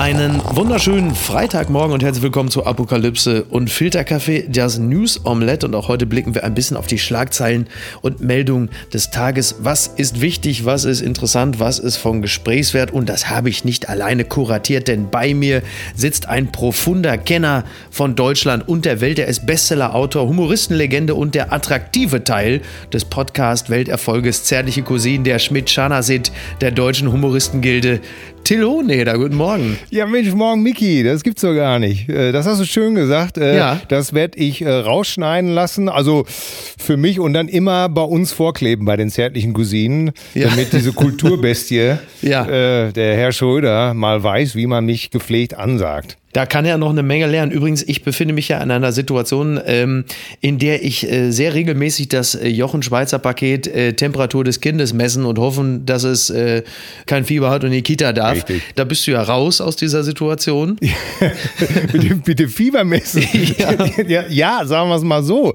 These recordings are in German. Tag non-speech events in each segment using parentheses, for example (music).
Einen wunderschönen Freitagmorgen und herzlich willkommen zu Apokalypse und Filterkaffee, das News Omelette. Und auch heute blicken wir ein bisschen auf die Schlagzeilen und Meldungen des Tages. Was ist wichtig, was ist interessant, was ist von Gesprächswert? Und das habe ich nicht alleine kuratiert, denn bei mir sitzt ein profunder Kenner von Deutschland und der Welt. Er ist Bestseller-Autor, Humoristenlegende und der attraktive Teil des Podcast-Welterfolges Zärtliche Cousinen, der Schmidt-Schanasit der deutschen Humoristengilde. Till Hohneder, guten Morgen. Ja, Mensch, morgen Miki, das gibt's doch gar nicht. Äh, das hast du schön gesagt. Äh, Ja. Das werde ich äh, rausschneiden lassen. Also für mich und dann immer bei uns vorkleben bei den zärtlichen Cousinen, Ja. damit diese Kulturbestie, (laughs) Ja. äh, der Herr Schröder, mal weiß, wie man mich gepflegt ansagt. Da kann er noch eine Menge lernen. Übrigens, ich befinde mich ja in einer Situation, ähm, in der ich äh, sehr regelmäßig das äh, Jochen-Schweizer-Paket äh, Temperatur des Kindes messen und hoffen, dass es äh, kein Fieber hat und in die Kita darf. Richtig. Da bist du ja raus aus dieser Situation. (laughs) bitte, bitte Fieber messen. (laughs) Ja. ja, ja, sagen wir es mal so.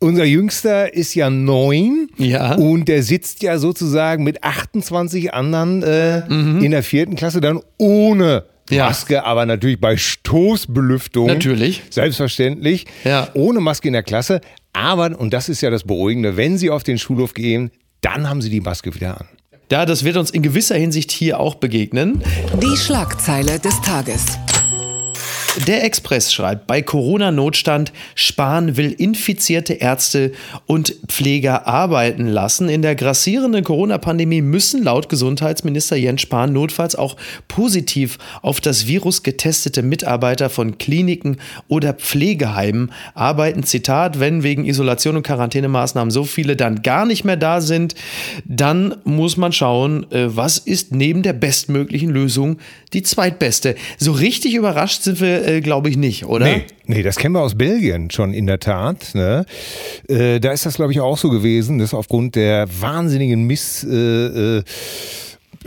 Unser Jüngster ist ja neun Ja. und der sitzt ja sozusagen mit 28 anderen äh, in der vierten Klasse dann ohne Mhm. Ja. Maske, aber natürlich bei Stoßbelüftung. Natürlich. Selbstverständlich. Ja. Ohne Maske in der Klasse. Aber, und das ist ja das Beruhigende, wenn sie auf den Schulhof gehen, dann haben sie die Maske wieder an. Ja, das wird uns in gewisser Hinsicht hier auch begegnen. Die Schlagzeile des Tages. Der Express schreibt, bei Corona-Notstand, Spahn will infizierte Ärzte und Pfleger arbeiten lassen. In der grassierenden Corona-Pandemie müssen laut Gesundheitsminister Jens Spahn notfalls auch positiv auf das Virus getestete Mitarbeiter von Kliniken oder Pflegeheimen arbeiten. Zitat, wenn wegen Isolation und Quarantänemaßnahmen so viele dann gar nicht mehr da sind, dann muss man schauen, äh, was ist neben der bestmöglichen Lösung die zweitbeste. So richtig überrascht sind wir, äh, glaube ich, nicht, oder? Nee, nee, das kennen wir aus Belgien schon in der Tat. Ne? Äh, da ist das, glaube ich, auch so gewesen, dass aufgrund der wahnsinnigen Miss... Äh, äh,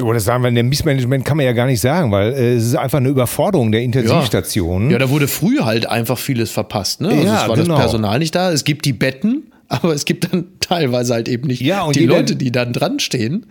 oder sagen wir, der Missmanagement kann man ja gar nicht sagen, weil äh, es ist einfach eine Überforderung der Intensivstationen. Ja, da wurde früher halt einfach vieles verpasst. Ne? Also Ja, es war genau. das Personal nicht da. Es gibt die Betten, (laughs) aber es gibt dann teilweise halt eben nicht Ja, die jeder- Leute, die dann dran stehen.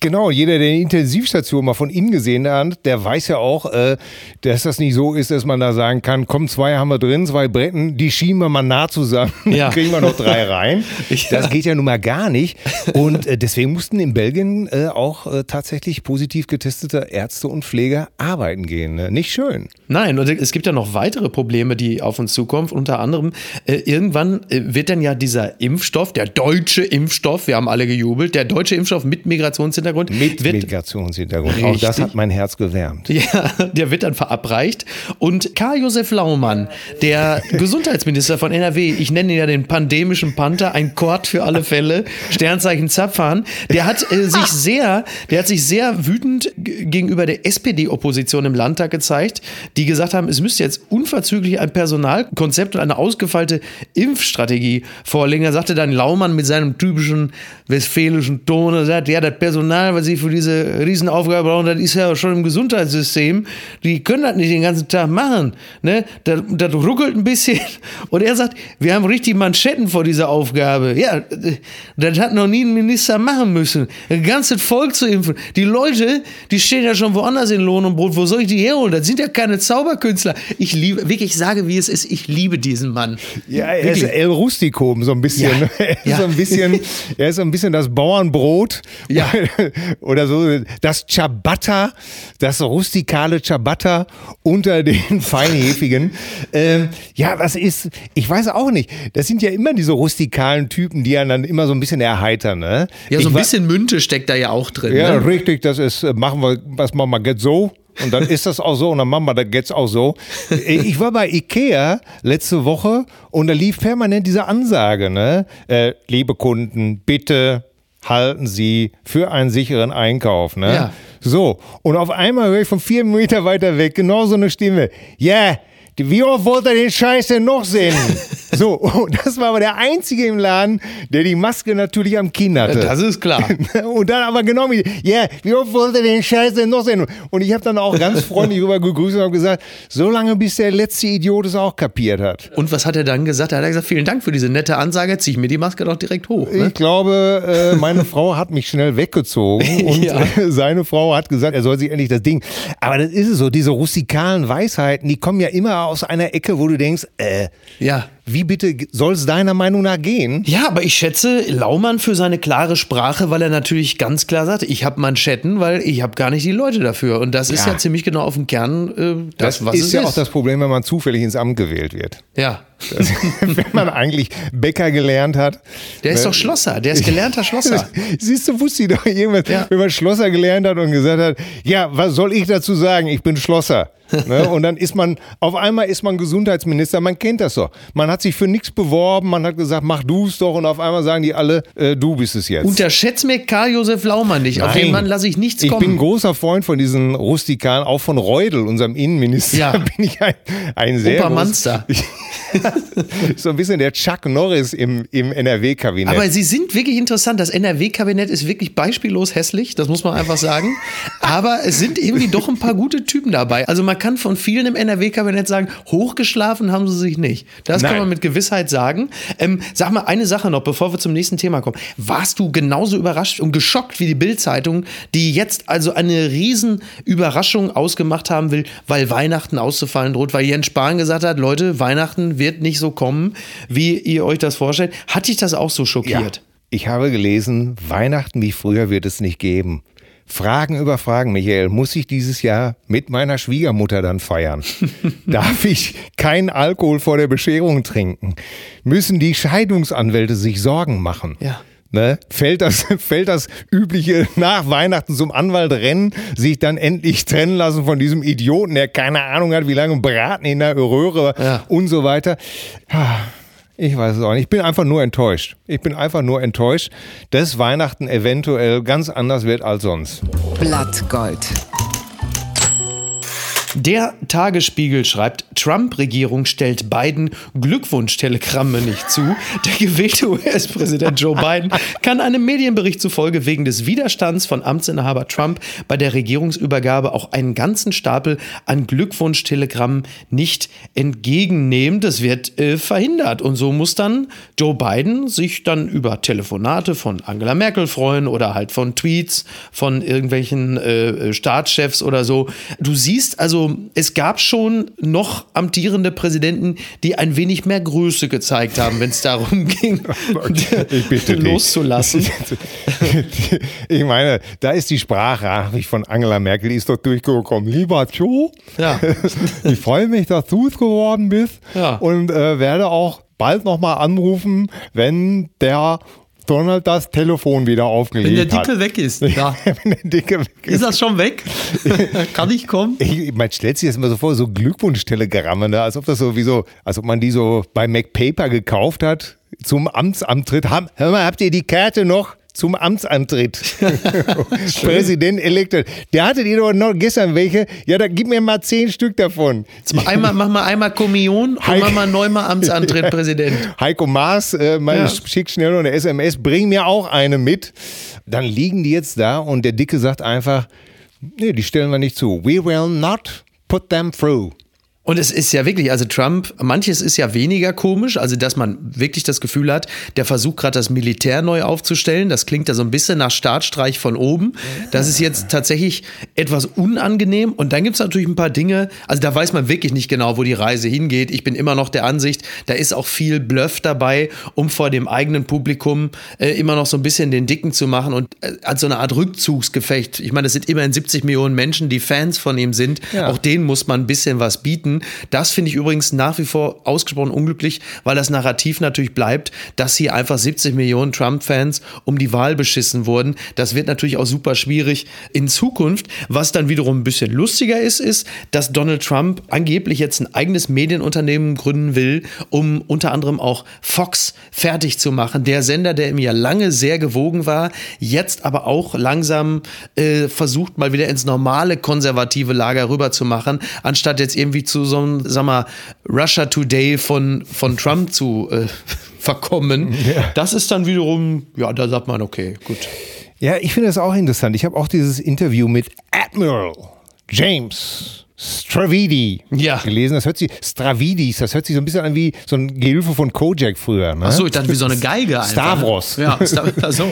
Genau, jeder, der die Intensivstation mal von innen gesehen hat, der weiß ja auch, äh, dass das nicht so ist, dass man da sagen kann, komm, zwei haben wir drin, zwei Bretten, die schieben wir mal nah zusammen, (laughs) Ja. dann kriegen wir noch drei rein. (laughs) Ja. Das geht ja nun mal gar nicht. Und äh, deswegen mussten in Belgien äh, auch äh, tatsächlich positiv getestete Ärzte und Pfleger arbeiten gehen. Ne? Nicht schön. Nein, und es gibt ja noch weitere Probleme, die auf uns zukommen. Unter anderem, äh, irgendwann äh, wird dann ja dieser Impfstoff, der deutsche Impfstoff, wir haben alle gejubelt, der deutsche Impfstoff mit Migrationshintergrund, Mit wird, Migrationshintergrund. Auch das Richtig. hat mein Herz gewärmt. Ja, der wird dann verabreicht. Und Karl-Josef Laumann, der Gesundheitsminister von NRW, ich nenne ihn ja den pandemischen Panther, ein Kord für alle Fälle, Sternzeichen Zapfhahn, der hat äh, sich sehr, der hat sich sehr wütend gegenüber der SPD-Opposition im Landtag gezeigt, die gesagt haben, es müsste jetzt unverzüglich ein Personalkonzept und eine ausgefeilte Impfstrategie vorlegen. Da sagte dann Laumann mit seinem typischen westfälischen Ton, er sagt, ja, das Personal, was sie für diese Riesenaufgabe brauchen, das ist ja schon im Gesundheitssystem. Die können das nicht den ganzen Tag machen. Ne? Das, das ruckelt ein bisschen. (laughs) Und er sagt, wir haben richtig Manschetten vor dieser Aufgabe. Ja, das hat noch nie ein Minister machen müssen. Ein ganzes Volk zu impfen. Die Leute, die stehen ja schon woanders in Lohn und Brot. Wo soll ich die herholen? Das sind ja keine Zauberkünstler. Ich liebe, wirklich, ich sage, wie es ist, ich liebe diesen Mann. Ja, er ist El Rusticum so ein bisschen. Ja. (laughs) Er ist Ja. so ein bisschen, er ist so ein bisschen das Bauernbrot. Ja. (laughs) (laughs) Oder so das Ciabatta, das rustikale Ciabatta unter den (laughs) Feinhefigen. ähm, ja, das ist, ich weiß auch nicht. Das sind ja immer diese rustikalen Typen, die einen dann immer so ein bisschen erheitern. Ne? Ja, so ein Ich bisschen Münte steckt da ja auch drin. ja, ne? richtig, das ist, äh, machen wir, was machen wir jetzt so? Und dann ist das auch so und dann machen wir das jetzt auch so. Äh, Ich war bei Ikea letzte Woche und da lief permanent diese Ansage, ne? Äh, liebe Kunden, bitte halten Sie für einen sicheren Einkauf, ne? Ja. So, und auf einmal höre ich von vier Meter weiter weg genau so eine Stimme. Ja, wie oft wollt ihr den Scheiß denn noch sehen? (laughs) so, und das war aber der Einzige im Laden, der die Maske natürlich am Kinn hatte. Das ist klar. (laughs) Und dann aber genau wie, ja, yeah, wie oft wollt ihr den Scheiß denn noch sehen? Und ich habe dann auch ganz freundlich rüber gegrüßt und habe gesagt, so lange bis der letzte Idiot es auch kapiert hat. Und was hat er dann gesagt? Er hat gesagt, vielen Dank für diese nette Ansage, zieh ich mir die Maske doch direkt hoch. Ne? Ich glaube, äh, meine (laughs) Frau hat mich schnell weggezogen und Ja. seine Frau hat gesagt, er soll sich endlich das Ding. Aber das ist es so, diese rustikalen Weisheiten, die kommen ja immer aus einer Ecke, wo du denkst, äh, Ja. Wie bitte soll es deiner Meinung nach gehen? Ja, aber ich schätze Laumann für seine klare Sprache, weil er natürlich ganz klar sagt, ich habe Manschetten, weil ich habe gar nicht die Leute dafür. Und das ist Ja. ja ziemlich genau auf dem Kern äh, das, was ist es ja ist. auch das Problem, wenn man zufällig ins Amt gewählt wird. ja. Das, (laughs) wenn man eigentlich Bäcker gelernt hat. Der ist doch Schlosser, der ist gelernter Schlosser. (laughs) Siehst du, wusste ich doch irgendwas, Ja. wenn man Schlosser gelernt hat und gesagt hat, ja, was soll ich dazu sagen? Ich bin Schlosser. ne? (laughs) Und dann ist man, auf einmal ist man Gesundheitsminister, man kennt das doch. Man hat sich für nichts beworben, man hat gesagt, mach du es doch und auf einmal sagen die alle, äh, du bist es jetzt. Unterschätzt mir Karl-Josef Laumann nicht. Auf Nein. den Mann lasse ich nichts ich kommen. bin ein großer Freund von diesen Rustikalen, auch von Reudel, unserem Innenminister. Ja. (laughs) bin ich ein, ein sehr Opa Manster. (laughs) so ein bisschen der Chuck Norris im, im NRW-Kabinett. Aber sie sind wirklich interessant. Das NRW-Kabinett ist wirklich beispiellos hässlich, das muss man einfach sagen. Aber es sind irgendwie doch ein paar gute Typen dabei. Also man kann von vielen im NRW-Kabinett sagen, hochgeschlafen haben sie sich nicht. Das kann Nein. Man mit Gewissheit sagen. Ähm, sag mal eine Sache noch, bevor wir zum nächsten Thema kommen. Warst du genauso überrascht und geschockt wie die Bild-Zeitung, die jetzt also eine riesen Überraschung ausgemacht haben will, weil Weihnachten auszufallen droht, weil Jens Spahn gesagt hat, Leute, Weihnachten wird nicht so kommen, wie ihr euch das vorstellt. Hat dich das auch so Ja. schockiert? Ich habe gelesen, Weihnachten wie früher wird es nicht geben. Fragen über Fragen, Michael. Muss ich dieses Jahr mit meiner Schwiegermutter dann feiern? (laughs) Darf ich keinen Alkohol vor der Bescherung trinken? Müssen die Scheidungsanwälte sich Sorgen machen? Ja. Ne? Fällt, das, (laughs) fällt das übliche nach Weihnachten zum Anwalt rennen, sich dann endlich trennen lassen von diesem Idioten, der keine Ahnung hat, wie lange braten in der Röhre Ja. und so weiter. Ich weiß es auch nicht. Ich bin einfach nur enttäuscht. Ich bin einfach nur enttäuscht, dass Weihnachten eventuell ganz anders wird als sonst. Blattgold. Der Tagesspiegel schreibt, Trump-Regierung stellt Biden Glückwunschtelegramme nicht zu. Der gewählte US-Präsident Joe Biden kann einem Medienbericht zufolge wegen des Widerstands von Amtsinhaber Trump bei der Regierungsübergabe auch einen ganzen Stapel an Glückwunschtelegrammen nicht entgegennehmen. Das wird äh, verhindert. Und so muss dann Joe Biden sich dann über Telefonate von Angela Merkel freuen oder halt von Tweets von irgendwelchen äh, Staatschefs oder so. Du siehst also, es gab schon noch amtierende Präsidenten, die ein wenig mehr Größe gezeigt haben, wenn es darum (laughs) ging, loszulassen. (laughs) Ich meine, da ist die Sprachnachricht von Angela Merkel, die ist doch durchgekommen. Lieber Joe, Ja. (laughs) ich freue mich, dass du es geworden bist Ja. und äh, werde auch bald nochmal anrufen, wenn der Donald das Telefon wieder aufgelegt hat. weg ist, (laughs) ja. wenn der Dicke weg ist. Ist das schon weg? (laughs) Kann ich kommen? Ich, man stellt sich das immer so vor, so Glückwunschtelegramme, ne? als ob das so wie so, als ob man die so bei MacPaper gekauft hat zum Amtsantritt. Hör mal, habt ihr die Karte noch? Zum Amtsantritt. (laughs) (laughs) Präsident elected. Der hattet ihr doch noch gestern welche. Ja, da gib mir mal zehn Stück davon. Einmal, mach mal einmal Kommunion und mach mal neunmal Amtsantritt, Präsident. (laughs) Heiko Maas, äh, mal Ja. schick schnell noch eine SMS, bring mir auch eine mit. Dann liegen die jetzt da und der Dicke sagt einfach, nee, die stellen wir nicht zu. We will not put them through. Und es ist ja wirklich, also Trump, manches ist ja weniger komisch, also dass man wirklich das Gefühl hat, der versucht gerade das Militär neu aufzustellen. Das klingt ja so ein bisschen nach Staatsstreich von oben. Das ist jetzt tatsächlich etwas unangenehm. Und dann gibt es natürlich ein paar Dinge, also da weiß man wirklich nicht genau, wo die Reise hingeht. Ich bin immer noch der Ansicht, da ist auch viel Bluff dabei, um vor dem eigenen Publikum äh, immer noch so ein bisschen den Dicken zu machen und äh, als so eine Art Rückzugsgefecht. Ich meine, es sind immerhin 70 Millionen Menschen, die Fans von ihm sind. Ja. Auch denen muss man ein bisschen was bieten. Das finde ich übrigens nach wie vor ausgesprochen unglücklich, weil das Narrativ natürlich bleibt, dass hier einfach 70 Millionen Trump-Fans um die Wahl beschissen wurden. Das wird natürlich auch super schwierig in Zukunft. Was dann wiederum ein bisschen lustiger ist, ist, dass Donald Trump angeblich jetzt ein eigenes Medienunternehmen gründen will, um unter anderem auch Fox fertig zu machen. Der Sender, der ihm ja lange sehr gewogen war, jetzt aber auch langsam äh, versucht, mal wieder ins normale konservative Lager rüber zu machen, anstatt jetzt irgendwie zu so einem, sag mal, Russia Today von, von Trump zu äh, (laughs) verkommen. Ja. Das ist dann wiederum, ja, da sagt man, okay, gut. Ja, ich finde das auch interessant. Ich habe auch dieses Interview mit Admiral James Stravidi ja. gelesen. Das hört sich, Stravidis, das hört sich so ein bisschen an wie so ein Gehilfe von Kojak früher. Ne? Achso, ich dachte wie so eine Geige. Einfach. Stavros. Ja, (laughs) so.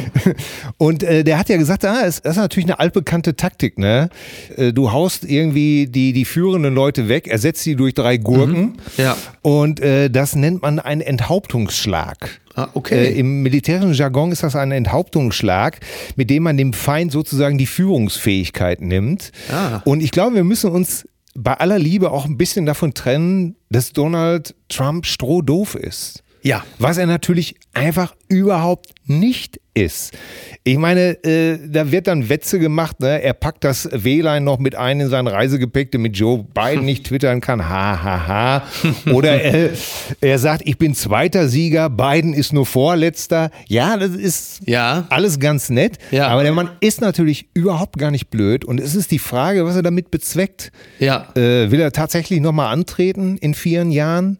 Und äh, der hat ja gesagt, ah, das ist natürlich eine altbekannte Taktik. Ne? Äh, du haust irgendwie die, die führenden Leute weg, ersetzt sie durch drei Gurken. Mhm. Ja. Und äh, das nennt man einen Enthauptungsschlag. Ah, okay. Äh, Im militärischen Jargon ist das ein Enthauptungsschlag, mit dem man dem Feind sozusagen die Führungsfähigkeit nimmt. Ah. Und ich glaube, wir müssen uns bei aller Liebe auch ein bisschen davon trennen, dass Donald Trump strohdoof ist. Ja. Was er natürlich einfach überhaupt nicht ist. Ich meine, äh, da wird dann Wetze gemacht, ne? er packt das WLAN noch mit ein in sein Reisegepäck, damit Joe Biden nicht (laughs) twittern kann, ha, ha, ha. Oder er, er sagt, ich bin zweiter Sieger, Biden ist nur vorletzter. Ja, das ist ja. alles ganz nett, ja. aber der Mann ist natürlich überhaupt gar nicht blöd und es ist die Frage, was er damit bezweckt. Ja. Äh, will er tatsächlich nochmal antreten in vier Jahren?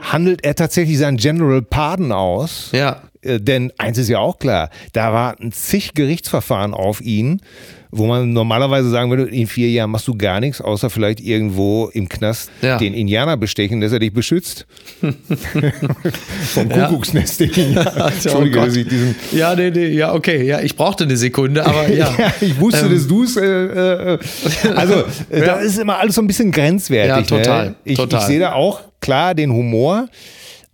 Handelt er tatsächlich seinen General Pardon aus. Ja. Äh, denn eins ist ja auch klar, da war ein zig Gerichtsverfahren auf ihn, wo man normalerweise sagen würde, in vier Jahren machst du gar nichts, außer vielleicht irgendwo im Knast ja. den Indianer bestechen, dass er dich beschützt. (laughs) Vom Kuckucksnest. (laughs) Ja. Entschuldige, oh dass ich diesen. Ja, nee, nee, ja, okay. Ja, ich brauchte eine Sekunde, aber (laughs) ja. ja ich wusste, ähm. dass du es. Äh, äh, also, äh, da ist immer alles so ein bisschen grenzwertig. Ja, total. Ne? Ich, total. ich sehe da auch klar den Humor.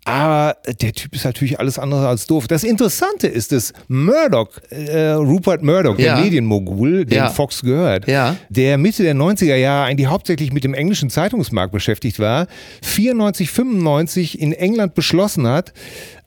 Aber der Typ ist natürlich alles andere als doof. Das Interessante ist, dass Murdoch, äh, Rupert Murdoch, ja. der Medienmogul, dem ja. Fox gehört, ja. der Mitte der 90er Jahre eigentlich hauptsächlich mit dem englischen Zeitungsmarkt beschäftigt war, 94, 95 in England beschlossen hat,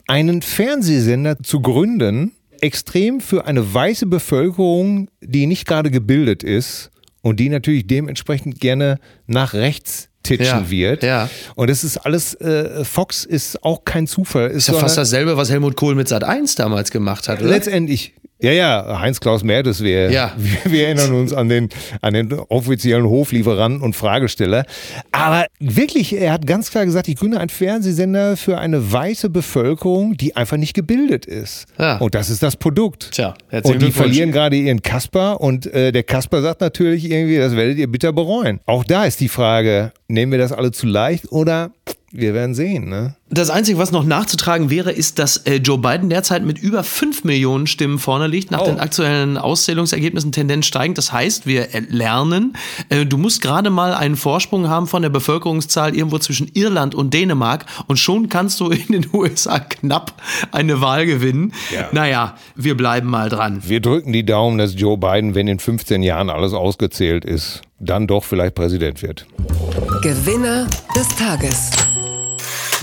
einen Fernsehsender zu gründen, extrem für eine weiße Bevölkerung, die nicht gerade gebildet ist und die natürlich dementsprechend gerne nach rechts titschen ja, wird. Ja. Und es ist alles, äh, Fox ist auch kein Zufall. Ist, ist ja fast dasselbe, was Helmut Kohl mit Sat 1 damals gemacht hat, oder? Letztendlich. Ja, ja, Heinz-Klaus Mertes, wir, ja. wir, (laughs) wir, erinnern uns an den, an den offiziellen Hoflieferanten und Fragesteller. Aber wirklich, er hat ganz klar gesagt, ich gründe einen Fernsehsender für eine weiße Bevölkerung, die einfach nicht gebildet ist. Ja. Und das ist das Produkt. Tja, und die verlieren gerade ihren Kasper und äh, der Kasper sagt natürlich irgendwie, das werdet ihr bitter bereuen. Auch da ist die Frage, nehmen wir das alle zu leicht oder wir werden sehen, ne? Das Einzige, was noch nachzutragen wäre, ist, dass äh, Joe Biden derzeit mit über 5 Millionen Stimmen vorne liegt, nach oh. den aktuellen Auszählungsergebnissen Tendenz steigend. Das heißt, wir lernen, äh, du musst gerade mal einen Vorsprung haben von der Bevölkerungszahl irgendwo zwischen Irland und Dänemark und schon kannst du in den (laughs) USA knapp eine Wahl gewinnen. Ja. Naja, wir bleiben mal dran. Wir drücken die Daumen, dass Joe Biden, wenn in 15 Jahren alles ausgezählt ist, dann doch vielleicht Präsident wird. Gewinner des Tages.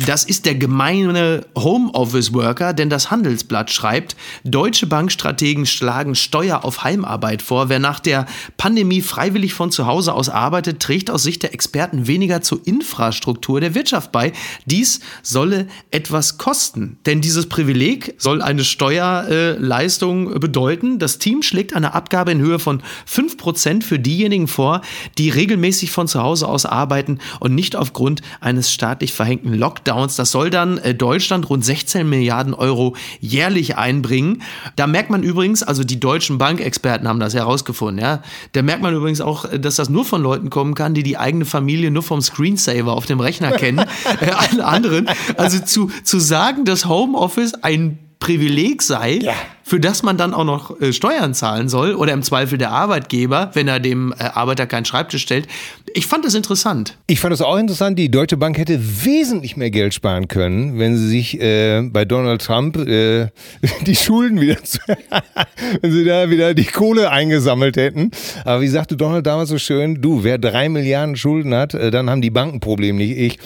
Das ist der gemeine Homeoffice-Worker, denn das Handelsblatt schreibt, deutsche Bankstrategen schlagen Steuer auf Heimarbeit vor. Wer nach der Pandemie freiwillig von zu Hause aus arbeitet, trägt aus Sicht der Experten weniger zur Infrastruktur der Wirtschaft bei. Dies solle etwas kosten, denn dieses Privileg soll eine Steuerleistung äh, bedeuten. Das Team schlägt eine Abgabe in Höhe von 5% für diejenigen vor, die regelmäßig von zu Hause aus arbeiten und nicht aufgrund eines staatlich verhängten Lockdowns Lockdowns. Das soll dann äh, Deutschland rund 16 Milliarden Euro jährlich einbringen. Da merkt man übrigens, also die deutschen Bankexperten haben das herausgefunden, ja. Da merkt man übrigens auch, äh, dass das nur von Leuten kommen kann, die die eigene Familie nur vom Screensaver auf dem Rechner kennen. (laughs) äh, alle anderen. Also zu, zu sagen, dass Homeoffice ein Privileg sei, ja. Für das man dann auch noch äh, Steuern zahlen soll oder im Zweifel der Arbeitgeber, wenn er dem äh, Arbeiter keinen Schreibtisch stellt. Ich fand das interessant. Ich fand das auch interessant. Die Deutsche Bank hätte wesentlich mehr Geld sparen können, wenn sie sich äh, bei Donald Trump äh, (laughs) die Schulden wieder, (laughs) wenn sie da wieder die Kohle eingesammelt hätten. Aber wie sagte Donald damals so schön, du, wer drei Milliarden Schulden hat, dann haben die Banken Problem, nicht ich.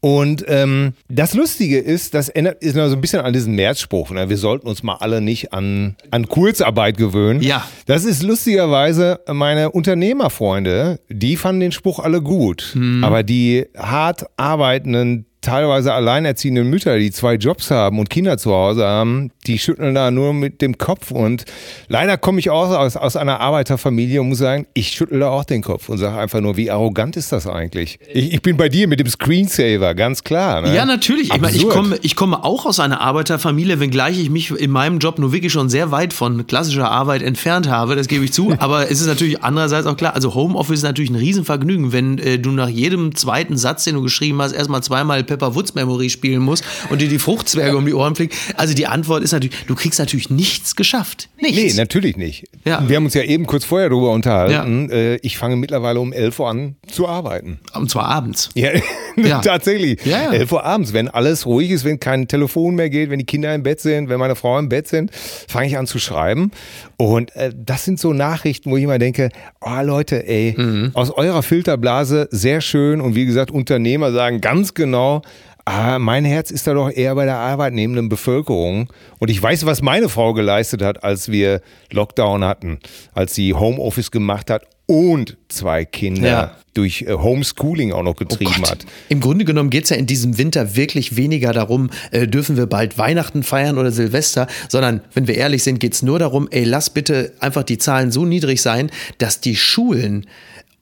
Und ähm, das Lustige ist, das erinnert ist noch so ein bisschen an diesen Märzspruch. Ne? Wir sollten uns mal alle nicht an, an Kurzarbeit gewöhnen. Ja. Das ist lustigerweise meine Unternehmerfreunde, die fanden den Spruch alle gut. Hm. Aber die hart arbeitenden teilweise alleinerziehenden Mütter, die zwei Jobs haben und Kinder zu Hause haben, die schütteln da nur mit dem Kopf. Und leider komme ich auch aus, aus einer Arbeiterfamilie und muss sagen, ich schüttle da auch den Kopf und sage einfach nur, wie arrogant ist das eigentlich? Ich, ich bin bei dir mit dem Screensaver, ganz klar. Ne? Ja, natürlich. Ich, meine, ich, komme, ich komme auch aus einer Arbeiterfamilie, wenngleich ich mich in meinem Job nur wirklich schon sehr weit von klassischer Arbeit entfernt habe, das gebe ich zu. (laughs) Aber es ist natürlich andererseits auch klar, also Homeoffice ist natürlich ein Riesenvergnügen, wenn äh, du nach jedem zweiten Satz, den du geschrieben hast, erstmal zweimal Pepper Woods Memory spielen musst und dir die Fruchtzwerge um die Ohren fliegen. Also die Antwort ist natürlich, du kriegst natürlich nichts geschafft. Nichts. Nee, natürlich nicht. Ja. Wir haben uns ja eben kurz vorher darüber unterhalten. Ja. Äh, ich fange mittlerweile um 11 Uhr an zu arbeiten. Und zwar abends. Ja, (laughs) ja. tatsächlich. Ja, ja. 11 Uhr abends, wenn alles ruhig ist, wenn kein Telefon mehr geht, wenn die Kinder im Bett sind, wenn meine Frau im Bett sind, fange ich an zu schreiben. Und äh, das sind so Nachrichten, wo ich immer denke, oh Leute, ey, mhm. aus eurer Filterblase sehr schön. Und wie gesagt, Unternehmer sagen ganz genau, Ah, mein Herz ist da doch eher bei der arbeitnehmenden Bevölkerung. Und ich weiß, was meine Frau geleistet hat, als wir Lockdown hatten, als sie Homeoffice gemacht hat und zwei Kinder ja. durch äh, Homeschooling auch noch getrieben oh hat. Im Grunde genommen geht es ja in diesem Winter wirklich weniger darum, äh, dürfen wir bald Weihnachten feiern oder Silvester, sondern wenn wir ehrlich sind, geht es nur darum, ey, lass bitte einfach die Zahlen so niedrig sein, dass die Schulen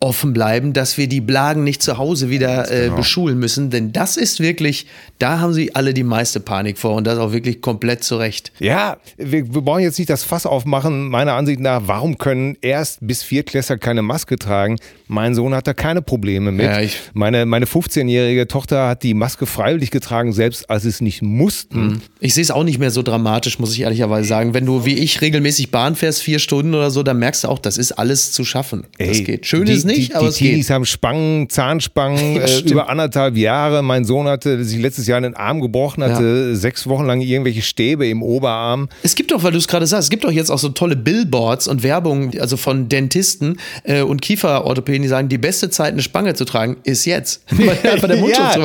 offen bleiben, dass wir die Blagen nicht zu Hause wieder äh, genau. beschulen müssen. Denn das ist wirklich, da haben sie alle die meiste Panik vor und das auch wirklich komplett zu Recht. Ja, wir, wir brauchen jetzt nicht das Fass aufmachen, meiner Ansicht nach, warum können Erst- bis Viertklässler keine Maske tragen? Mein Sohn hat da keine Probleme mit. Ja, meine meine 15-jährige Tochter hat die Maske freiwillig getragen, selbst als sie es nicht mussten. Mhm. Ich sehe es auch nicht mehr so dramatisch, muss ich ehrlicherweise sagen. Wenn du wie ich regelmäßig Bahn fährst, vier Stunden oder so, dann merkst du auch, das ist alles zu schaffen. Das Ey, geht. Schön ist nicht, die, aber die es Teenies geht. haben Spangen, Zahnspangen (laughs) ja, äh, über anderthalb Jahre. Mein Sohn hatte sich letztes Jahr einen Arm gebrochen, hatte ja. sechs Wochen lang irgendwelche Stäbe im Oberarm. Es gibt doch, weil du es gerade sagst, es gibt doch jetzt auch so tolle Billboards und Werbung, also von Dentisten äh, und Kieferorthopäden, die sagen, die beste Zeit, eine Spange zu tragen, ist jetzt. (laughs) Einfach der Mundschutz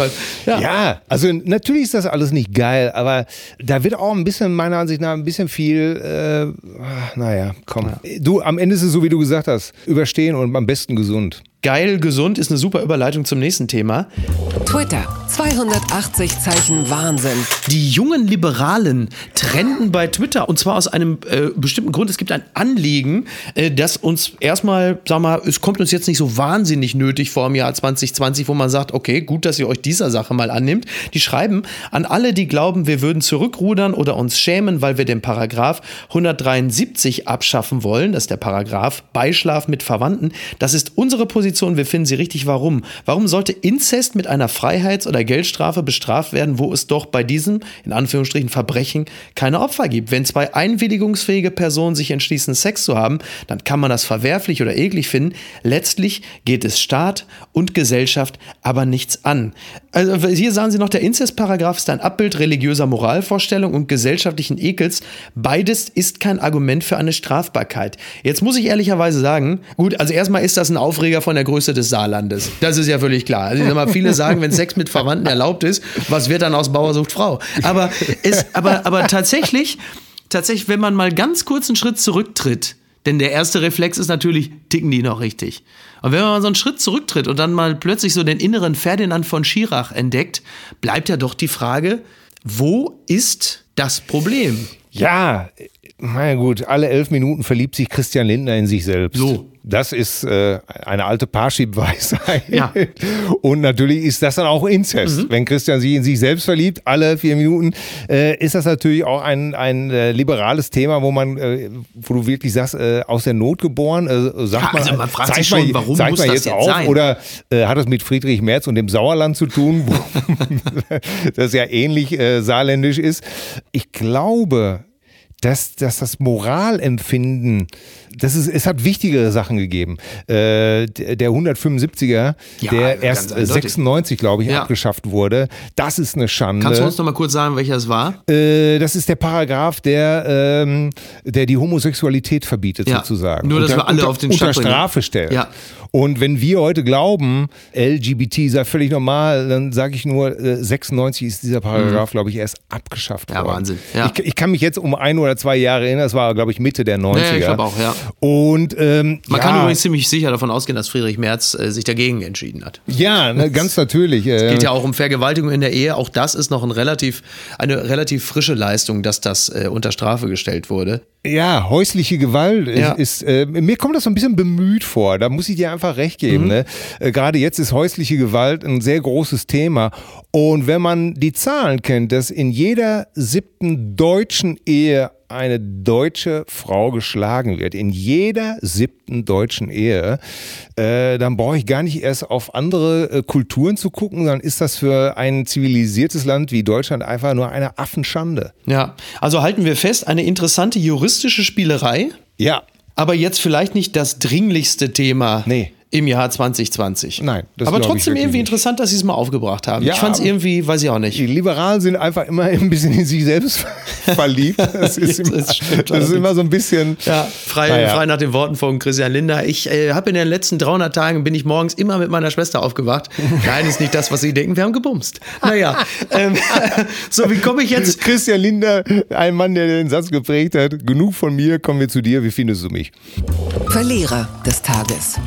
ja. ja. ja, also natürlich ist das alles nicht geil, aber da wird auch ein bisschen, meiner Ansicht nach, ein bisschen viel, äh, naja, komm. Du, am Ende ist es so, wie du gesagt hast, überstehen und am besten gesund. Geil, gesund ist eine super Überleitung zum nächsten Thema. Twitter, 280 Zeichen Wahnsinn. Die jungen Liberalen trenden bei Twitter und zwar aus einem äh, bestimmten Grund. Es gibt ein Anliegen, äh, das uns erstmal, sag mal, es kommt uns jetzt nicht so wahnsinnig nötig vor dem Jahr 2020, wo man sagt, okay, gut, dass ihr euch dieser Sache mal annimmt. Die schreiben an alle, die glauben, wir würden zurückrudern oder uns schämen, weil wir den Paragraph 173 abschaffen wollen. Das ist der Paragraph Beischlaf mit Verwandten. Das ist unsere Position wir finden sie richtig. Warum? Warum sollte Inzest mit einer Freiheits- oder Geldstrafe bestraft werden, wo es doch bei diesem, in Anführungsstrichen, Verbrechen keine Opfer gibt? Wenn zwei einwilligungsfähige Personen sich entschließen, Sex zu haben, dann kann man das verwerflich oder eklig finden. Letztlich geht es Staat und Gesellschaft aber nichts an. Also hier sagen Sie noch, der Inzestparagraph ist ein Abbild religiöser Moralvorstellung und gesellschaftlichen Ekels. Beides ist kein Argument für eine Strafbarkeit. Jetzt muss ich ehrlicherweise sagen, gut, also erstmal ist das ein Aufreger von der der Größe des Saarlandes. Das ist ja völlig klar. Also ich sag mal, viele (laughs) sagen, wenn Sex mit Verwandten erlaubt ist, was wird dann aus Bauer sucht Frau? Aber, es, aber, aber tatsächlich, tatsächlich, wenn man mal ganz kurz einen Schritt zurücktritt, denn der erste Reflex ist natürlich, ticken die noch richtig. Und wenn man mal so einen Schritt zurücktritt und dann mal plötzlich so den inneren Ferdinand von Schirach entdeckt, bleibt ja doch die Frage, wo ist das Problem? Ja, na gut, alle elf Minuten verliebt sich Christian Lindner in sich selbst. So. Das ist äh, eine alte Parship-Weisheit. Ja. (laughs) Und natürlich ist das dann auch Inzest. Mhm. Wenn Christian sich in sich selbst verliebt, alle vier Minuten, äh, ist das natürlich auch ein, ein äh, liberales Thema, wo man, äh, wo du wirklich sagst, äh, aus der Not geboren, äh, sagt ja, also man fragt sich schon, warum zeig muss mal das jetzt, jetzt auf, sein? Oder hat das mit Friedrich Merz und dem Sauerland zu tun, wo (laughs) das ja ähnlich saarländisch ist. Ich glaube, dass, dass das Moralempfinden, das ist, es hat wichtigere Sachen gegeben. Äh, der 175er, ja, der erst 96, glaube ich, ja. abgeschafft wurde, das ist eine Schande. Kannst du uns noch mal kurz sagen, welcher es war? Äh, das ist der Paragraph, der, ähm, der die Homosexualität verbietet, ja. sozusagen. Nur, dass unter, wir alle unter, auf den Unter Strafe stellt. Ja. Und wenn wir heute glauben, LGBT sei völlig normal, dann sage ich nur, 96 ist dieser Paragraph, mhm. glaube ich, erst abgeschafft worden. Ja, Wahnsinn. Ja. Ich, ich, kann mich jetzt um ein oder zwei Jahre erinnern, das war, glaube ich, Mitte der 90er. Ja, ich glaube auch, ja. Und ähm, Man ja, kann übrigens ziemlich sicher davon ausgehen, dass Friedrich Merz äh, sich dagegen entschieden hat. ja, ne, ganz natürlich. Es äh, geht ja auch um Vergewaltigung in der Ehe. Auch das ist noch ein relativ, eine relativ frische Leistung, dass das äh, unter Strafe gestellt wurde. Ja, häusliche Gewalt ist, Ja. ist äh, mir kommt das so ein bisschen bemüht vor. Da muss ich dir einfach recht geben. Ne? Äh, Gerade jetzt ist häusliche Gewalt ein sehr großes Thema. Und wenn man die Zahlen kennt, dass in jeder siebten deutschen Ehe eine deutsche Frau geschlagen wird, in jeder siebten deutschen Ehe, äh, dann brauche ich gar nicht erst auf andere äh, Kulturen zu gucken, dann ist das für ein zivilisiertes Land wie Deutschland einfach nur eine Affenschande. Ja, also halten wir fest, eine interessante juristische Spielerei, Ja, aber jetzt vielleicht nicht das dringlichste Thema. Nee. Im Jahr 2020. Nein, das aber trotzdem irgendwie nicht. interessant, dass sie es mal aufgebracht haben. Ja, ich fand es irgendwie, weiß ich auch nicht. Die Liberalen sind einfach immer ein bisschen in sich selbst (laughs) verliebt. Das ist (laughs) immer, Das stimmt das ist immer so ein bisschen. Ja, frei, Naja. frei nach den Worten von Christian Linder. Ich äh, habe in den letzten 300 Tagen bin ich morgens immer mit meiner Schwester aufgewacht. Nein, ist nicht das, was Sie denken. Wir haben gebumst. Naja, (laughs) ähm, so wie komme ich jetzt? Christian Linder, ein Mann, der den Satz geprägt hat: Genug von mir, kommen wir zu dir. Wie findest du mich? Verlierer des Tages.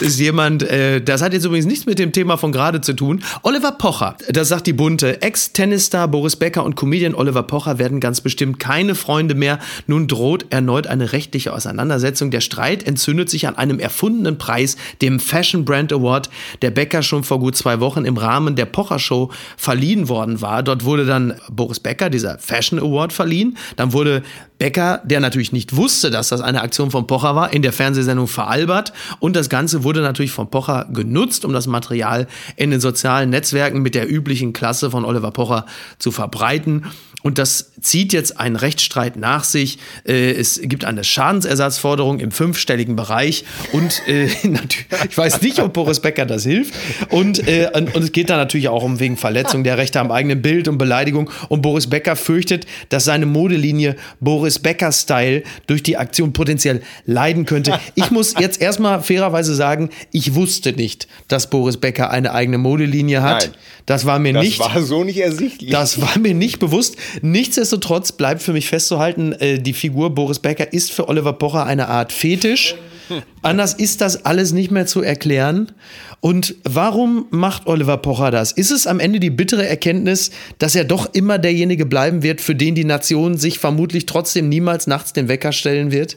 Ist jemand, äh, das hat jetzt übrigens nichts mit dem Thema von gerade zu tun. Oliver Pocher, das sagt die Bunte. Ex-Tennisstar Boris Becker und Comedian Oliver Pocher werden ganz bestimmt keine Freunde mehr. Nun droht erneut eine rechtliche Auseinandersetzung. Der Streit entzündet sich an einem erfundenen Preis, dem Fashion Brand Award, der Becker schon vor gut zwei Wochen im Rahmen der Pocher Show verliehen worden war. Dort wurde dann Boris Becker dieser Fashion Award verliehen. Dann wurde Becker, der natürlich nicht wusste, dass das eine Aktion von Pocher war, in der Fernsehsendung veralbert. Und das Ganze wurde natürlich von Pocher genutzt, um das Material in den sozialen Netzwerken mit der üblichen Klasse von Oliver Pocher zu verbreiten. Und das zieht jetzt einen Rechtsstreit nach sich. Äh, Es gibt eine Schadensersatzforderung im fünfstelligen Bereich. Und äh, (laughs) ich weiß nicht, ob Boris Becker das hilft. Und, äh, und, und es geht da natürlich auch um wegen Verletzung der Rechte am eigenen Bild und Beleidigung. Und Boris Becker fürchtet, dass seine Modelinie Boris Becker Style durch die Aktion potenziell leiden könnte. Ich muss jetzt erstmal fairerweise sagen, ich wusste nicht, dass Boris Becker eine eigene Modelinie hat. Nein. Das war mir Das nicht. war so nicht ersichtlich. Das war mir nicht bewusst. Nichtsdestotrotz bleibt für mich festzuhalten, äh, die Figur Boris Becker ist für Oliver Pocher eine Art Fetisch. Anders ist das alles nicht mehr zu erklären. Und warum macht Oliver Pocher das? Ist es am Ende die bittere Erkenntnis, dass er doch immer derjenige bleiben wird, für den die Nation sich vermutlich trotzdem niemals nachts den Wecker stellen wird?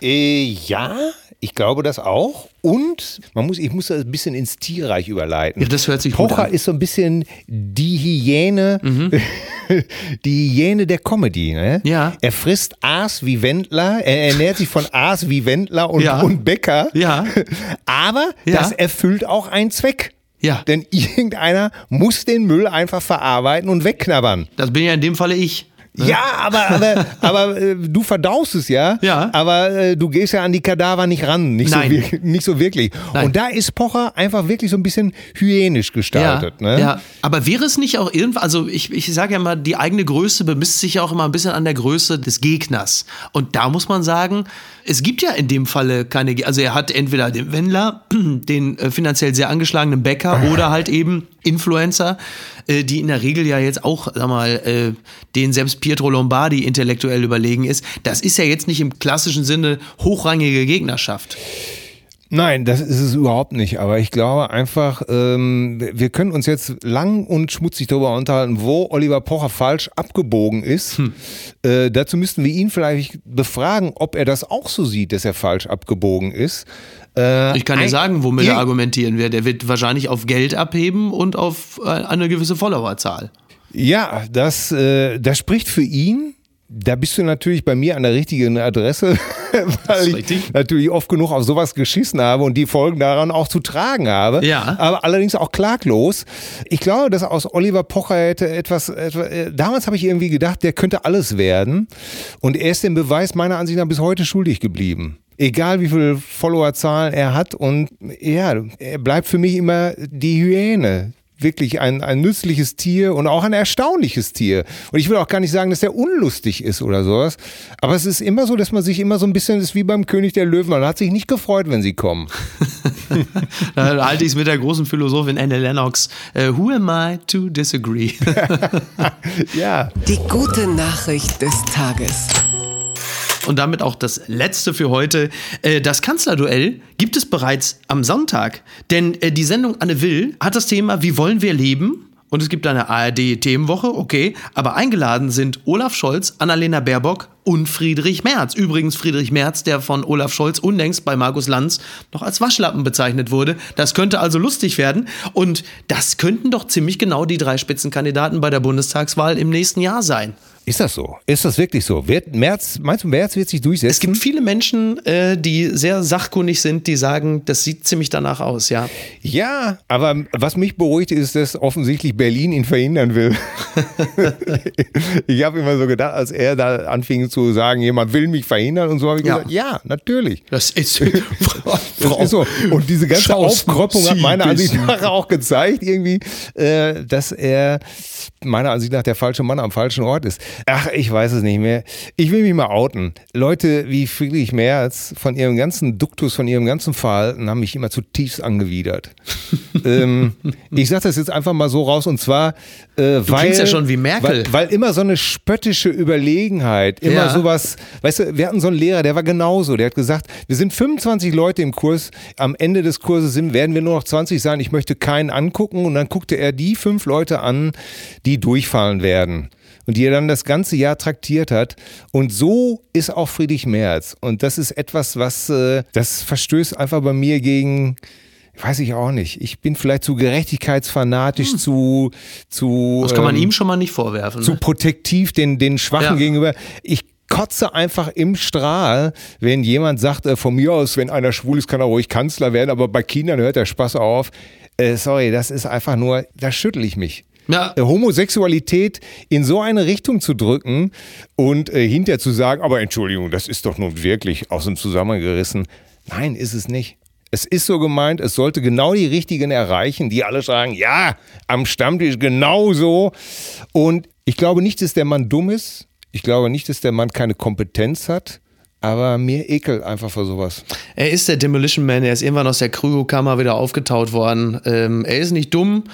Äh, ja, ich glaube das auch. Und man muss, ich muss das ein bisschen ins Tierreich überleiten. Ja, das hört sich gut Pocher an. Mhm. ist so ein bisschen die Hyäne, (laughs) (laughs) die Hyäne der Comedy. Ne? Ja. Er frisst Aas wie Wendler, er ernährt sich von Aas wie Wendler und, Ja. und Bäcker. Ja. (laughs) Aber Ja. das erfüllt auch einen Zweck. Ja. Denn (laughs) irgendeiner muss den Müll einfach verarbeiten und wegknabbern. Das bin ja in dem Falle ich. Ja, aber, aber, (laughs) aber äh, du verdaust es ja. Ja. Aber äh, du gehst ja an die Kadaver nicht ran. Nicht, so, Nein. wir- nicht so wirklich. Nein. Und da ist Pocher einfach wirklich so ein bisschen hyänisch gestaltet. ja, ne? ja, aber wäre es nicht auch irgendwann, also ich, ich sage ja mal, die eigene Größe bemisst sich ja auch immer ein bisschen an der Größe des Gegners. Und da muss man sagen, es gibt ja in dem Falle keine, also er hat entweder den Wendler, (clears throat) den äh, finanziell sehr angeschlagenen Bäcker (laughs) oder halt eben Influencer, äh, die in der Regel ja jetzt auch, sag mal, äh, den selbst Pietro Lombardi intellektuell überlegen ist. Das ist ja jetzt nicht im klassischen Sinne hochrangige Gegnerschaft. Nein, das ist es überhaupt nicht. Aber ich glaube einfach, ähm, wir können uns jetzt lang und schmutzig darüber unterhalten, wo Oliver Pocher falsch abgebogen ist. Hm. Äh, dazu müssten wir ihn vielleicht befragen, ob er das auch so sieht, dass er falsch abgebogen ist. Äh, Ich kann dir sagen, womit er argumentieren wird. Er wird wahrscheinlich auf Geld abheben und auf äh, eine gewisse Followerzahl. Ja, das, äh, das spricht für ihn. Da bist du natürlich bei mir an der richtigen Adresse, (laughs) (laughs) weil ich natürlich oft genug auf sowas geschissen habe und die Folgen daran auch zu tragen habe. Ja. Aber allerdings auch klaglos. Ich glaube, dass aus Oliver Pocher hätte etwas, etwas äh, damals habe ich irgendwie gedacht, der könnte alles werden. Und er ist dem Beweis meiner Ansicht nach bis heute schuldig geblieben. Egal wie viele Followerzahlen er hat und ja, er bleibt für mich immer die Hyäne wirklich ein, ein nützliches Tier und auch ein erstaunliches Tier. Und ich will auch gar nicht sagen, dass er unlustig ist oder sowas. Aber es ist immer so, dass man sich immer so ein bisschen, das ist wie beim König der Löwen, man hat sich nicht gefreut, wenn sie kommen. (laughs) Da halte ich es mit der großen Philosophin Anne Lennox. Äh, who am I to disagree? (laughs) Ja. Die gute Nachricht des Tages. Und damit auch das letzte für heute. Äh, das Kanzlerduell gibt es bereits am Sonntag, denn äh, die Sendung Anne Will hat das Thema Wie wollen wir leben? Und es gibt eine ARD-Themenwoche, okay. Aber eingeladen sind Olaf Scholz, Annalena Baerbock und Friedrich Merz. Übrigens Friedrich Merz, der von Olaf Scholz unlängst bei Markus Lanz noch als Waschlappen bezeichnet wurde. Das könnte also lustig werden. Und das könnten doch ziemlich genau die drei Spitzenkandidaten bei der Bundestagswahl im nächsten Jahr sein. Ist das so? Ist das wirklich so? Wird März, meinst du, März wird sich durchsetzen? Es gibt viele Menschen, äh, die sehr sachkundig sind, die sagen, das sieht ziemlich danach aus, ja. Ja, aber was mich beruhigt, ist, dass offensichtlich Berlin ihn verhindern will. (laughs) ich habe immer so gedacht, als er da anfing zu sagen, jemand will mich verhindern und so, habe ich Ja. gesagt, ja, natürlich. Das ist, (laughs) Das ist so. Und diese ganze Aufkröppung hat meiner Ansicht nach auch gezeigt, irgendwie, äh, dass er meiner Ansicht nach der falsche Mann am falschen Ort ist. Ach, ich weiß es nicht mehr. Ich will mich mal outen. Leute wie Friedrich Merz von ihrem ganzen Duktus, von ihrem ganzen Verhalten haben mich immer zutiefst angewidert. (laughs) ähm, ich sage das jetzt einfach mal so raus und zwar, äh, weil, klingst ja schon wie Merkel. Weil, weil immer so eine spöttische Überlegenheit, immer Ja. sowas, weißt du, wir hatten so einen Lehrer, der war genauso, der hat gesagt, wir sind 25 Leute im Kurs, am Ende des Kurses sind, werden wir nur noch 20 sein, ich möchte keinen angucken und dann guckte er die fünf Leute an, die durchfallen werden. Und die er dann das ganze Jahr traktiert hat. Und so ist auch Friedrich Merz. Und das ist etwas, was, äh, das verstößt einfach bei mir gegen, weiß ich auch nicht. Ich bin vielleicht zu gerechtigkeitsfanatisch, zu, zu. das kann man ähm, ihm schon mal nicht vorwerfen. zu Ne? protektiv den, den Schwachen Ja. gegenüber. Ich kotze einfach im Strahl, wenn jemand sagt, äh, von mir aus, wenn einer schwul ist, kann er ruhig Kanzler werden, aber bei Kindern hört der Spaß auf. Äh, sorry, das ist einfach nur, da schüttel ich mich. Ja. Äh, Homosexualität in so eine Richtung zu drücken und äh, hinterher zu sagen, aber Entschuldigung, das ist doch nun wirklich aus dem Zusammenhang gerissen. Nein, ist es nicht. Es ist so gemeint, es sollte genau die Richtigen erreichen, die alle sagen, ja, am Stammtisch genauso. Und ich glaube nicht, dass der Mann dumm ist. Ich glaube nicht, dass der Mann keine Kompetenz hat. Aber mir ekelt einfach vor sowas. Er ist der Demolition Man, er ist irgendwann aus der Kryokammer wieder aufgetaut worden. Ähm, er ist nicht dumm,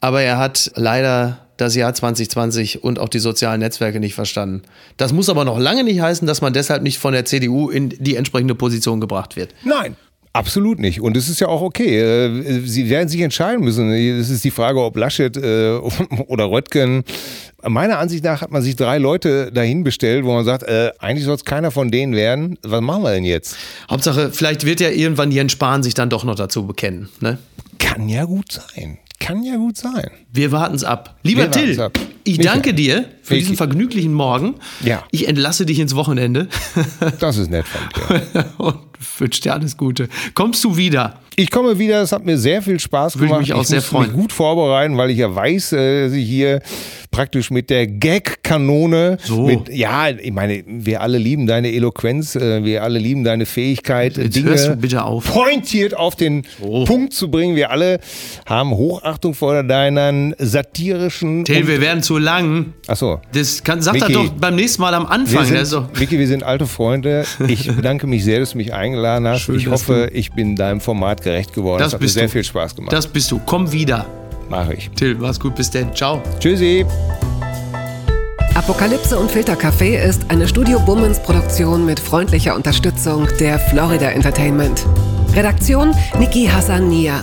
aber er hat leider das Jahr 2020 und auch die sozialen Netzwerke nicht verstanden. Das muss aber noch lange nicht heißen, dass man deshalb nicht von der CDU in die entsprechende Position gebracht wird. Nein. Absolut nicht. Und es ist ja auch okay. Äh, Sie werden sich entscheiden müssen. Es ist die Frage, ob Laschet äh, (laughs) oder Röttgen. Meiner Ansicht nach hat man sich drei Leute dahin bestellt, wo man sagt, äh, eigentlich soll es keiner von denen werden. Was machen wir denn jetzt? Hauptsache, vielleicht wird ja irgendwann Jens Spahn sich dann doch noch dazu bekennen. Ne? Kann ja gut sein. Kann ja gut sein. Wir warten es ab. Lieber Wir Till, ab. Ich danke dir für Vicky. diesen vergnüglichen Morgen. Ja. Ich entlasse dich ins Wochenende (laughs) Das ist nett von dir. und wünsche dir alles Gute. Kommst du wieder? Ich komme wieder, es hat mir sehr viel Spaß Würde ich gemacht. mich auch sehr musste freuen. mich gut vorbereiten, weil ich ja weiß, äh, dass ich hier praktisch mit der Gag-Kanone, So. mit, ja, ich meine, wir alle lieben deine Eloquenz, äh, wir alle lieben deine Fähigkeit, Jetzt Dinge bitte auf. pointiert auf den So. Punkt zu bringen. Wir alle haben Hochachtung vor deinen satirischen. Till, wir werden zu lang. Achso. Das kann, sag das Vicky, doch beim nächsten Mal am Wir Anfang. sind, Also, Vicky, wir sind alte Freunde. Ich (laughs) bedanke mich sehr, dass du mich eingeladen hast. Schön, ich hoffe, ich bin deinem Format gerecht geworden. Das Das hat mir bist sehr du. viel Spaß gemacht. das bist du. Komm wieder. mache ich. Till, mach's gut. Bis dann. Ciao. Tschüssi. Apokalypse und Filtercafé ist eine Studio Bummens Produktion mit freundlicher Unterstützung der Florida Entertainment. Redaktion Niki Hassania.